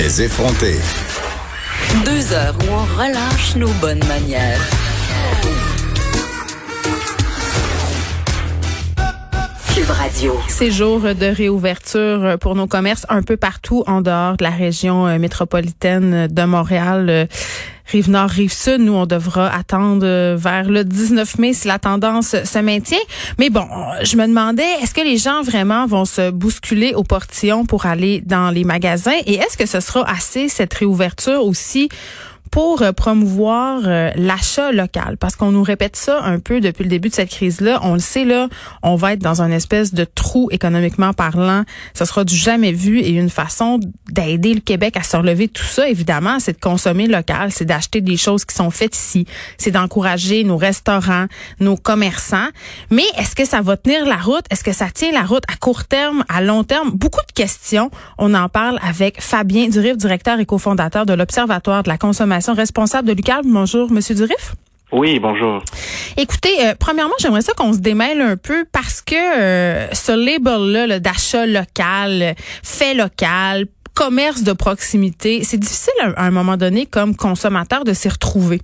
Les effronter. Deux heures où on relâche nos bonnes manières. Cube Radio. Ces jours de réouverture pour nos commerces un peu partout en dehors de la région euh, métropolitaine de Montréal. Rive Nord, Rive Sud, nous, on devra attendre euh, vers le 19 mai si la tendance se maintient. Mais bon, je me demandais, est-ce que les gens vraiment vont se bousculer au portillon pour aller dans les magasins? Et est-ce que ce sera assez, cette réouverture aussi, pour euh, promouvoir euh, l'achat local. Parce qu'on nous répète ça un peu depuis le début de cette crise là, on le sait là, on va être dans un espèce de trou économiquement parlant, ça sera du jamais vu et une façon d'aider le Québec à se relever tout ça évidemment, c'est de consommer local, c'est d'acheter des choses qui sont faites ici, c'est d'encourager nos restaurants, nos commerçants, mais est-ce que ça va tenir la route? Est-ce que ça tient la route à court terme, à long terme? Beaucoup de questions, on en parle avec Fabien Durif, directeur et cofondateur de l'Observatoire de la consommation responsable de l'UQAL. Bonjour, Monsieur Durif. Oui, bonjour. Écoutez, euh, premièrement, j'aimerais ça qu'on se démêle un peu parce que euh, ce label-là là, d'achat local, fait local, commerce de proximité, c'est difficile à, à un moment donné comme consommateur de s'y retrouver.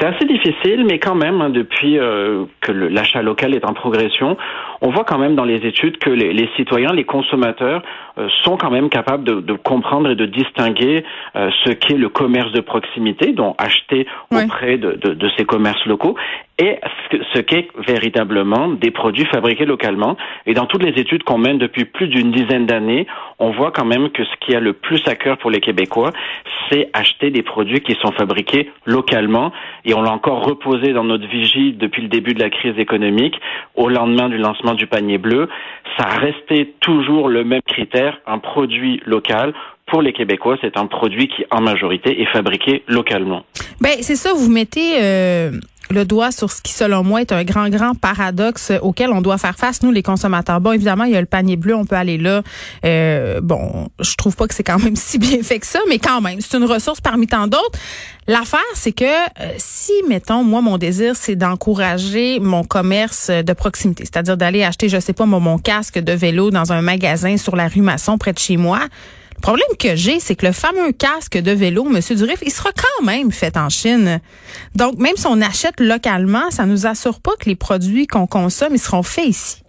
C'est assez difficile, mais quand même, hein, depuis euh, que l'achat local est en progression, on voit quand même dans les études que les, les citoyens, les consommateurs, euh, sont quand même capables de, de comprendre et de distinguer euh, ce qu'est le commerce de proximité, donc acheter auprès de, de- de ces commerces locaux, et ce, que- ce qu'est véritablement des produits fabriqués localement. Et dans toutes les études qu'on mène depuis plus d'une dizaine d'années, on voit quand même que ce qui a le plus à cœur pour les Québécois, c'est acheter des produits qui sont fabriqués localement. Et on l'a encore reposé dans notre vigie depuis le début de la crise économique, au lendemain du lancement du panier bleu. Ça resté toujours le même critère, un produit local. Pour les Québécois, c'est un produit qui, en majorité, est fabriqué localement. Ben c'est ça, vous mettez euh, le doigt sur ce qui, selon moi, est un grand, grand paradoxe auquel on doit faire face, nous, les consommateurs. Bon, évidemment, il y a le panier bleu, on peut aller là. Euh, bon, je trouve pas que c'est quand même si bien fait que ça, mais quand même, c'est une ressource parmi tant d'autres. L'affaire, c'est que euh, si, mettons, moi, mon désir, c'est d'encourager mon commerce de proximité, c'est-à-dire d'aller acheter, je sais pas, mon casque de vélo dans un magasin sur la rue Masson près de chez moi, le problème que j'ai, c'est que le fameux casque de vélo, Monsieur Durif, il sera quand même fait en Chine. Donc, même si on achète localement, ça nous assure pas que les produits qu'on consomme, ils seront faits ici.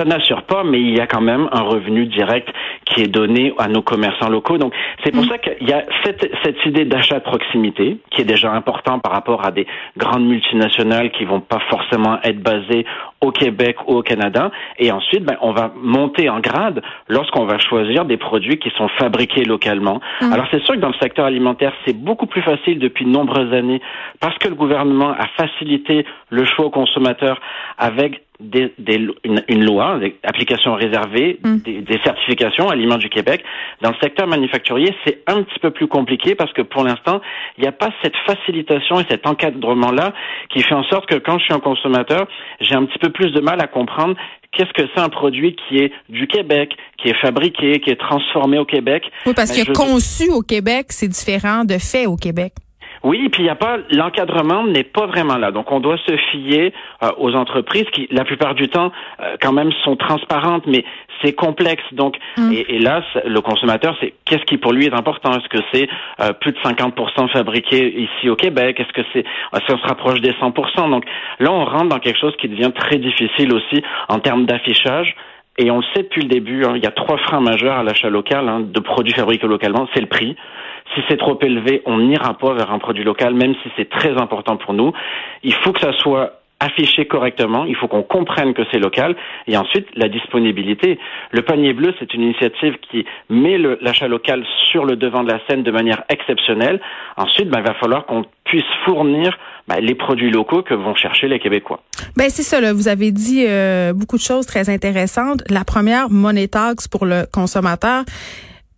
Ça n'assure pas, mais il y a quand même un revenu direct qui est donné à nos commerçants locaux. Donc, c'est pour ça qu'il y a cette, cette idée d'achat de proximité, qui est déjà important par rapport à des grandes multinationales qui vont pas forcément être basées au Québec ou au Canada. Et ensuite, ben, on va monter en grade lorsqu'on va choisir des produits qui sont fabriqués localement. Alors, c'est sûr que dans le secteur alimentaire, c'est beaucoup plus facile depuis de nombreuses années parce que le gouvernement a facilité le choix aux consommateurs avec des, des, une, une loi, des applications réservées, des, des certifications Aliments du Québec. Dans le secteur manufacturier, c'est un petit peu plus compliqué parce que pour l'instant, il n'y a pas cette facilitation et cet encadrement-là qui fait en sorte que quand je suis un consommateur, j'ai un petit peu plus de mal à comprendre qu'est-ce que c'est un produit qui est du Québec, qui est fabriqué, qui est transformé au Québec. Oui, parce Ben, que je- conçu au Québec, c'est différent de fait au Québec. Oui, puis il y a pas l'encadrement n'est pas vraiment là. Donc on doit se fier euh, aux entreprises qui, la plupart du temps, euh, quand même sont transparentes, mais c'est complexe. Donc et, et là, le consommateur, c'est qu'est-ce qui pour lui est important? Est-ce que c'est euh, plus de 50% fabriqué ici au Québec? Est-ce que c'est est-ce qu'on se rapproche des 100% Donc là, on rentre dans quelque chose qui devient très difficile aussi en termes d'affichage. Et on le sait depuis le début, hein, il y a trois freins majeurs à l'achat local hein, de produits fabriqués localement. C'est le prix. Si c'est trop élevé, on n'ira pas vers un produit local, même si c'est très important pour nous. Il faut que ça soit affiché correctement, il faut qu'on comprenne que c'est local, et ensuite la disponibilité. Le panier bleu, c'est une initiative qui met l'achat local sur le devant de la scène de manière exceptionnelle. Ensuite, ben, il va falloir qu'on puisse fournir ben, les produits locaux que vont chercher les Québécois. Ben c'est ça. Vous avez dit euh, beaucoup de choses très intéressantes. La première, money pour le consommateur.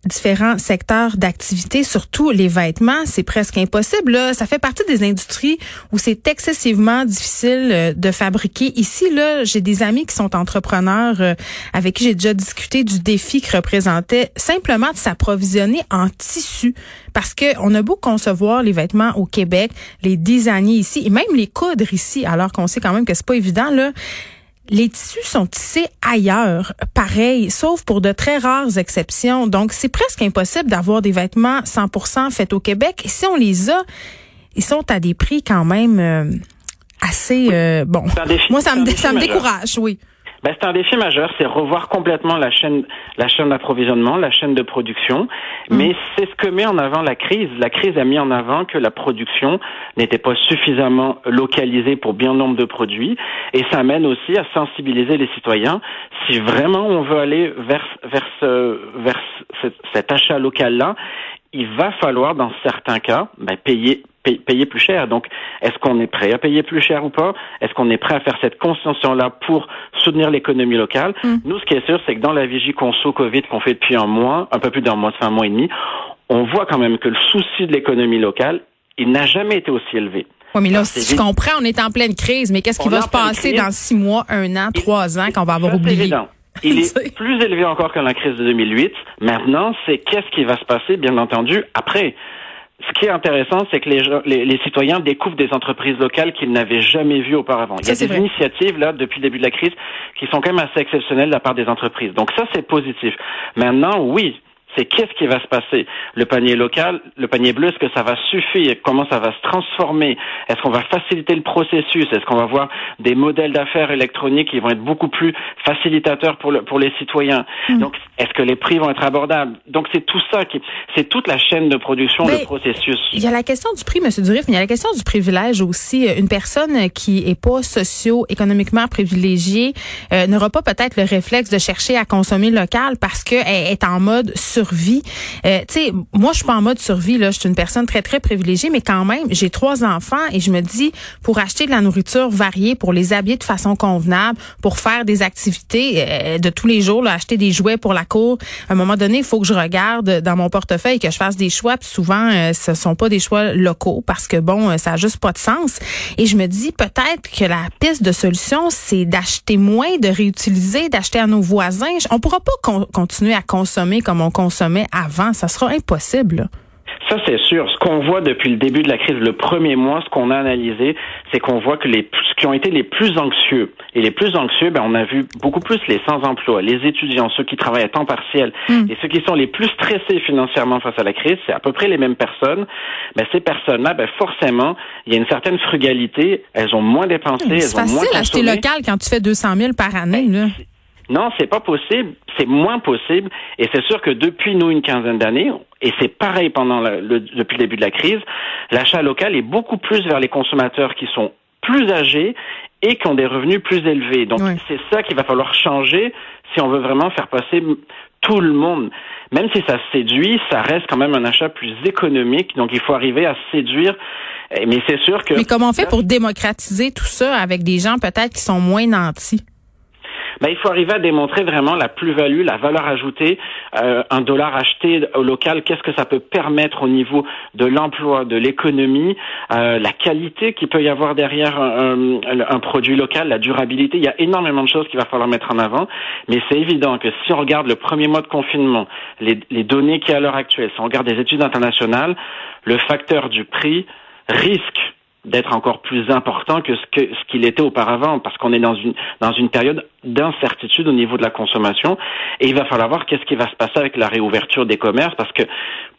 Différents secteurs d'activité, surtout les vêtements, c'est presque impossible. Là. Ça fait partie des industries où c'est excessivement difficile euh, de fabriquer. Ici, là, j'ai des amis qui sont entrepreneurs euh, avec qui j'ai déjà discuté du défi que représentait simplement de s'approvisionner en tissu. Parce que on a beau concevoir les vêtements au Québec, les designer ici et même les coudre ici, alors qu'on sait quand même que c'est pas évident là les tissus sont tissés ailleurs, pareil, sauf pour de très rares exceptions. Donc, c'est presque impossible d'avoir des vêtements 100% faits au Québec. Et si on les a, ils sont à des prix quand même euh, assez euh, bon. Moi, ça me, ça me décourage, oui. Ben, c'est un défi majeur, c'est revoir complètement la chaîne, la chaîne d'approvisionnement, la chaîne de production. Mm. Mais c'est ce que met en avant la crise. La crise a mis en avant que la production n'était pas suffisamment localisée pour bien nombre de produits, et ça amène aussi à sensibiliser les citoyens. Si vraiment on veut aller vers vers ce, vers cet achat local là, il va falloir, dans certains cas, ben, payer payer plus cher. Donc, est-ce qu'on est prêt à payer plus cher ou pas? Est-ce qu'on est prêt à faire cette conscience-là pour soutenir l'économie locale? Mm. Nous, ce qui est sûr, c'est que dans la vigie conso Covid qu'on fait depuis un mois, un peu plus d'un mois, c'est un mois et demi, on voit quand même que le souci de l'économie locale, il n'a jamais été aussi élevé. Oui, mais là, si tu comprends, on est en pleine crise, mais qu'est-ce qui va se passer dans six mois, un an, trois ans qu'on va avoir oublié? Il est plus élevé encore que la crise de 2008. Maintenant, c'est qu'est-ce qui va se passer, bien entendu, après? Ce qui est intéressant, c'est que les, les, citoyens découvrent des entreprises locales qu'ils n'avaient jamais vues auparavant. Il y a des initiatives, là, depuis le début de la crise, qui sont quand même assez exceptionnelles de la part des entreprises. Donc ça, c'est positif. Maintenant, oui, c'est qu'est-ce qui va se passer? Le panier local, le panier bleu, est-ce que ça va suffire? Comment ça va se transformer? Est-ce qu'on va faciliter le processus? Est-ce qu'on va voir des modèles d'affaires électroniques qui vont être beaucoup plus facilitateurs pour, le, pour les citoyens? Hmm. Donc, est-ce que les prix vont être abordables? Donc, c'est tout ça qui, c'est toute la chaîne de production, le processus. Il y a la question du prix, Monsieur Durif, mais il y a la question du privilège aussi. Une personne qui est pas socio-économiquement privilégiée euh, n'aura pas peut-être le réflexe de chercher à consommer local parce qu'elle est en mode sur survie. Euh, tu sais, moi, je suis pas en mode survie. Là, je suis une personne très très privilégiée, mais quand même, j'ai trois enfants et je me dis, pour acheter de la nourriture variée, pour les habiller de façon convenable, pour faire des activités euh, de tous les jours, là, acheter des jouets pour la cour. À un moment donné, il faut que je regarde dans mon portefeuille que je fasse des choix. Puis souvent, euh, ce sont pas des choix locaux parce que bon, euh, ça a juste pas de sens. Et je me dis peut-être que la piste de solution, c'est d'acheter moins, de réutiliser, d'acheter à nos voisins. On pourra pas continuer à consommer comme on consomme sommet avant. Ça sera impossible. Ça, c'est sûr. Ce qu'on voit depuis le début de la crise, le premier mois, ce qu'on a analysé, c'est qu'on voit que les ce qui ont été les plus anxieux et les plus anxieux, ben, on a vu beaucoup plus les sans-emploi, les étudiants, ceux qui travaillent à temps partiel hmm. et ceux qui sont les plus stressés financièrement face à la crise, c'est à peu près les mêmes personnes. Ben, ces personnes-là, ben, forcément, il y a une certaine frugalité. Elles ont moins dépensé, C'est facile d'acheter local quand tu fais 200 000 par année. Ben, là. Non, c'est pas possible. C'est moins possible. Et c'est sûr que depuis nous une quinzaine d'années, et c'est pareil pendant le, depuis le début de la crise, l'achat local est beaucoup plus vers les consommateurs qui sont plus âgés et qui ont des revenus plus élevés. Donc c'est ça qu'il va falloir changer si on veut vraiment faire passer tout le monde. Même si ça séduit, ça reste quand même un achat plus économique. Donc il faut arriver à séduire. Mais c'est sûr que. Mais comment on fait pour démocratiser tout ça avec des gens peut-être qui sont moins nantis? Ben, il faut arriver à démontrer vraiment la plus-value, la valeur ajoutée. Euh, un dollar acheté au local, qu'est-ce que ça peut permettre au niveau de l'emploi, de l'économie, euh, la qualité qu'il peut y avoir derrière un, un, produit local, la durabilité. Il y a énormément de choses qu'il va falloir mettre en avant, mais c'est évident que si on regarde le premier mois de confinement, les, données qu'il y à l'heure actuelle, si on regarde des études internationales, le facteur du prix risque d'être encore plus important que ce que ce qu'il était auparavant parce qu'on est dans une dans une période d'incertitude au niveau de la consommation et il va falloir voir qu'est-ce qui va se passer avec la réouverture des commerces parce que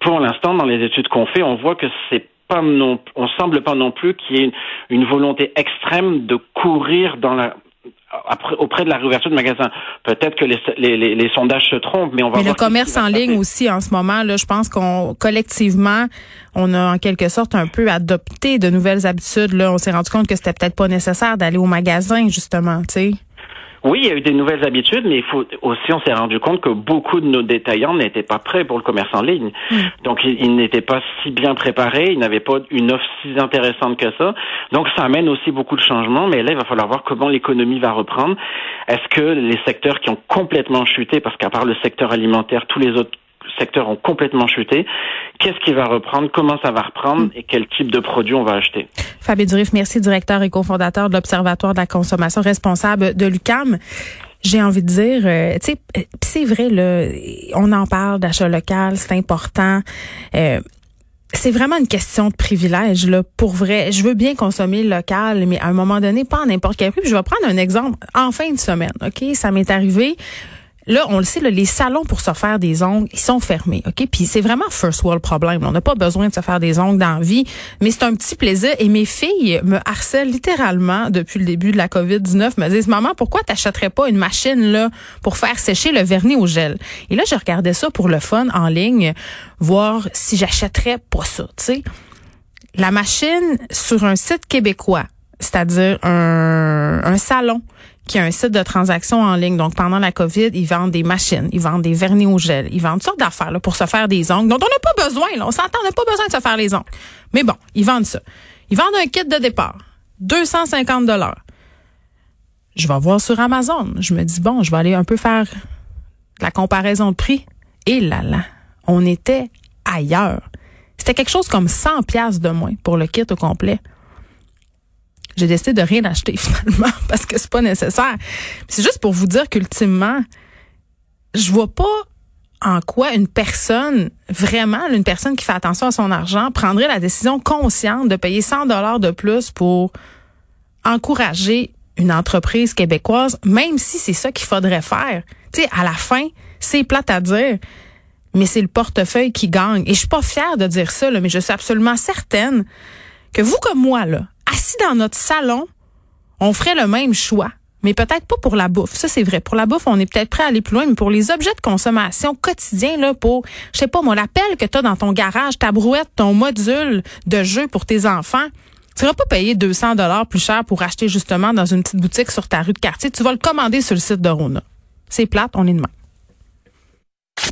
pour l'instant dans les études qu'on fait on voit que c'est pas non on semble pas non plus qu'il y ait une, une volonté extrême de courir dans la auprès de la réouverture de magasins. Peut-être que les, les, les, sondages se trompent, mais on va. Mais le commerce en ligne aussi en ce moment, là, je pense qu'on collectivement, on a en quelque sorte un peu adopté de nouvelles habitudes. Là, on s'est rendu compte que c'était peut-être pas nécessaire d'aller au magasin justement, tu sais. Oui, il y a eu des nouvelles habitudes, mais il faut aussi, on s'est rendu compte que beaucoup de nos détaillants n'étaient pas prêts pour le commerce en ligne. Mm. Donc, ils, n'étaient pas si bien préparés, ils n'avaient pas une offre si intéressante que ça. Donc, ça amène aussi beaucoup de changements, mais là, il va falloir voir comment l'économie va reprendre. Est-ce que les secteurs qui ont complètement chuté, parce qu'à part le secteur alimentaire, tous les autres secteurs ont complètement chuté. Qu'est-ce qui va reprendre? Comment ça va reprendre? Et quel type de produit on va acheter? Fabien Durif, merci, directeur et cofondateur de l'Observatoire de la consommation responsable de l'UCAM. J'ai envie de dire, euh, tu sais, c'est vrai, là, on en parle d'achat local, c'est important. Euh, c'est vraiment une question de privilège là pour vrai. Je veux bien consommer local, mais à un moment donné, pas n'importe quel prix. je vais prendre un exemple en fin de semaine. Ok, ça m'est arrivé. Là, on le sait, les salons pour se faire des ongles, ils sont fermés, ok? Puis c'est vraiment first world problem. On n'a pas besoin de se faire des ongles dans la vie, mais c'est un petit plaisir. Et mes filles me harcèlent littéralement depuis le début de la COVID 19. Me disent, maman, pourquoi t'achèterais pas une machine là pour faire sécher le vernis au gel Et là, je regardais ça pour le fun en ligne, voir si j'achèterais pas ça. Tu la machine sur un site québécois, c'est-à-dire un salon qui a un site de transaction en ligne. Donc, pendant la COVID, ils vendent des machines, ils vendent des vernis au gel, ils vendent toutes sortes d'affaires pour se faire des ongles dont on n'a pas besoin. Là. On s'entend, on n'a pas besoin de se faire les ongles. Mais bon, ils vendent ça. Ils vendent un kit de départ, 250 dollars. Je vais voir sur Amazon. Je me dis, bon, je vais aller un peu faire la comparaison de prix. Et là, là, on était ailleurs. C'était quelque chose comme 100 pièces de moins pour le kit au complet j'ai décidé de rien acheter finalement parce que c'est pas nécessaire. C'est juste pour vous dire qu'ultimement, je vois pas en quoi une personne, vraiment, une personne qui fait attention à son argent, prendrait la décision consciente de payer 100 dollars de plus pour encourager une entreprise québécoise, même si c'est ça qu'il faudrait faire. Tu sais, à la fin, c'est plate à dire, mais c'est le portefeuille qui gagne. Et je suis pas fière de dire ça, là, mais je suis absolument certaine que vous comme moi, là, assis dans notre salon, on ferait le même choix. Mais peut-être pas pour la bouffe. Ça, c'est vrai. Pour la bouffe, on est peut-être prêt à aller plus loin, mais pour les objets de consommation quotidiens, là, pour, je sais pas, moi, l'appel que tu dans ton garage, ta brouette, ton module de jeu pour tes enfants, tu vas pas payer 200 dollars plus cher pour acheter justement dans une petite boutique sur ta rue de quartier. Tu vas le commander sur le site de Rona. C'est plate, on est demain.